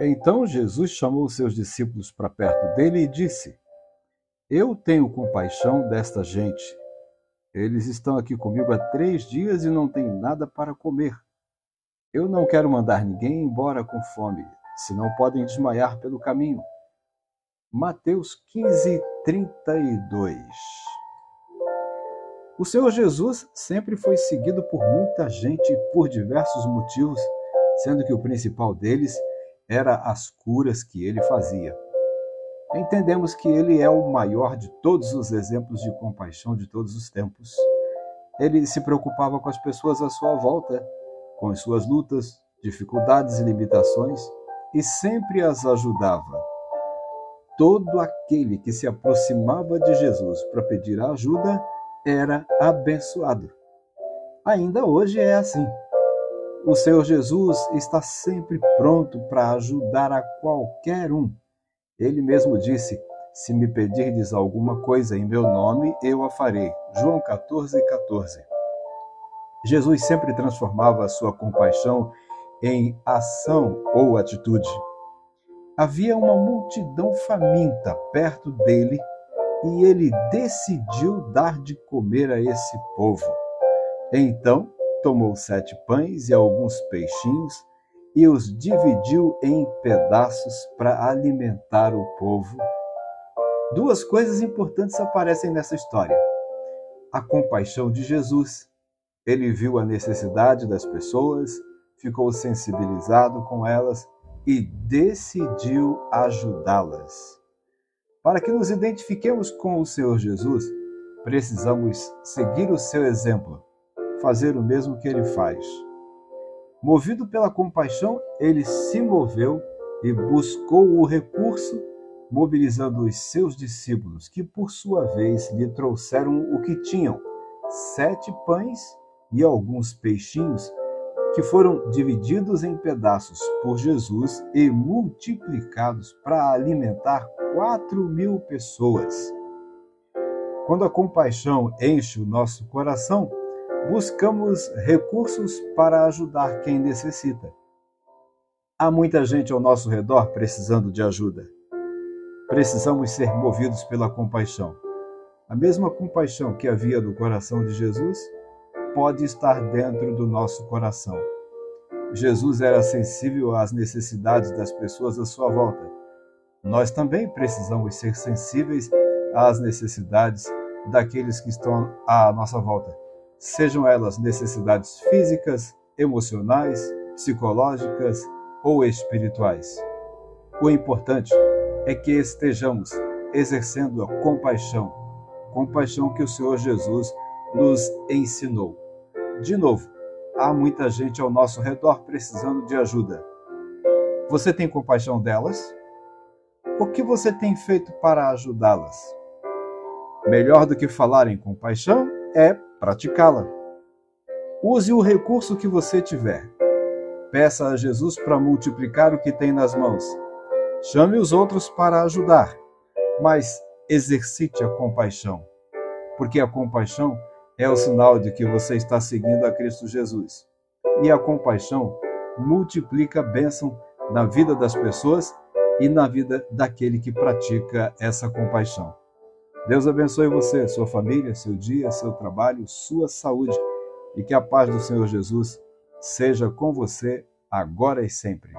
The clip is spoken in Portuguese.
Então Jesus chamou seus discípulos para perto dele e disse: Eu tenho compaixão desta gente. Eles estão aqui comigo há três dias e não têm nada para comer. Eu não quero mandar ninguém embora com fome, senão podem desmaiar pelo caminho. Mateus 15, 32 O Senhor Jesus sempre foi seguido por muita gente por diversos motivos, sendo que o principal deles era as curas que ele fazia. Entendemos que ele é o maior de todos os exemplos de compaixão de todos os tempos. Ele se preocupava com as pessoas à sua volta, com as suas lutas, dificuldades e limitações, e sempre as ajudava. Todo aquele que se aproximava de Jesus para pedir ajuda era abençoado. Ainda hoje é assim. O Senhor Jesus está sempre pronto para ajudar a qualquer um. Ele mesmo disse: Se me pedirdes alguma coisa em meu nome, eu a farei. João 14, 14. Jesus sempre transformava a sua compaixão em ação ou atitude. Havia uma multidão faminta perto dele e ele decidiu dar de comer a esse povo. Então, tomou sete pães e alguns peixinhos e os dividiu em pedaços para alimentar o povo. Duas coisas importantes aparecem nessa história: a compaixão de Jesus. Ele viu a necessidade das pessoas, ficou sensibilizado com elas e decidiu ajudá-las. Para que nos identifiquemos com o Senhor Jesus, precisamos seguir o seu exemplo fazer o mesmo que ele faz. Movido pela compaixão, ele se moveu e buscou o recurso, mobilizando os seus discípulos, que por sua vez lhe trouxeram o que tinham: sete pães e alguns peixinhos, que foram divididos em pedaços por Jesus e multiplicados para alimentar quatro mil pessoas. Quando a compaixão enche o nosso coração, buscamos recursos para ajudar quem necessita. Há muita gente ao nosso redor precisando de ajuda. Precisamos ser movidos pela compaixão. A mesma compaixão que havia no coração de Jesus pode estar dentro do nosso coração. Jesus era sensível às necessidades das pessoas à sua volta. Nós também precisamos ser sensíveis às necessidades daqueles que estão à nossa volta sejam elas necessidades físicas, emocionais, psicológicas ou espirituais. O importante é que estejamos exercendo a compaixão, compaixão que o Senhor Jesus nos ensinou. De novo, há muita gente ao nosso redor precisando de ajuda. Você tem compaixão delas? O que você tem feito para ajudá-las? Melhor do que falar em compaixão é praticá-la. Use o recurso que você tiver. Peça a Jesus para multiplicar o que tem nas mãos. Chame os outros para ajudar, mas exercite a compaixão, porque a compaixão é o sinal de que você está seguindo a Cristo Jesus. E a compaixão multiplica a bênção na vida das pessoas e na vida daquele que pratica essa compaixão. Deus abençoe você, sua família, seu dia, seu trabalho, sua saúde e que a paz do Senhor Jesus seja com você agora e sempre.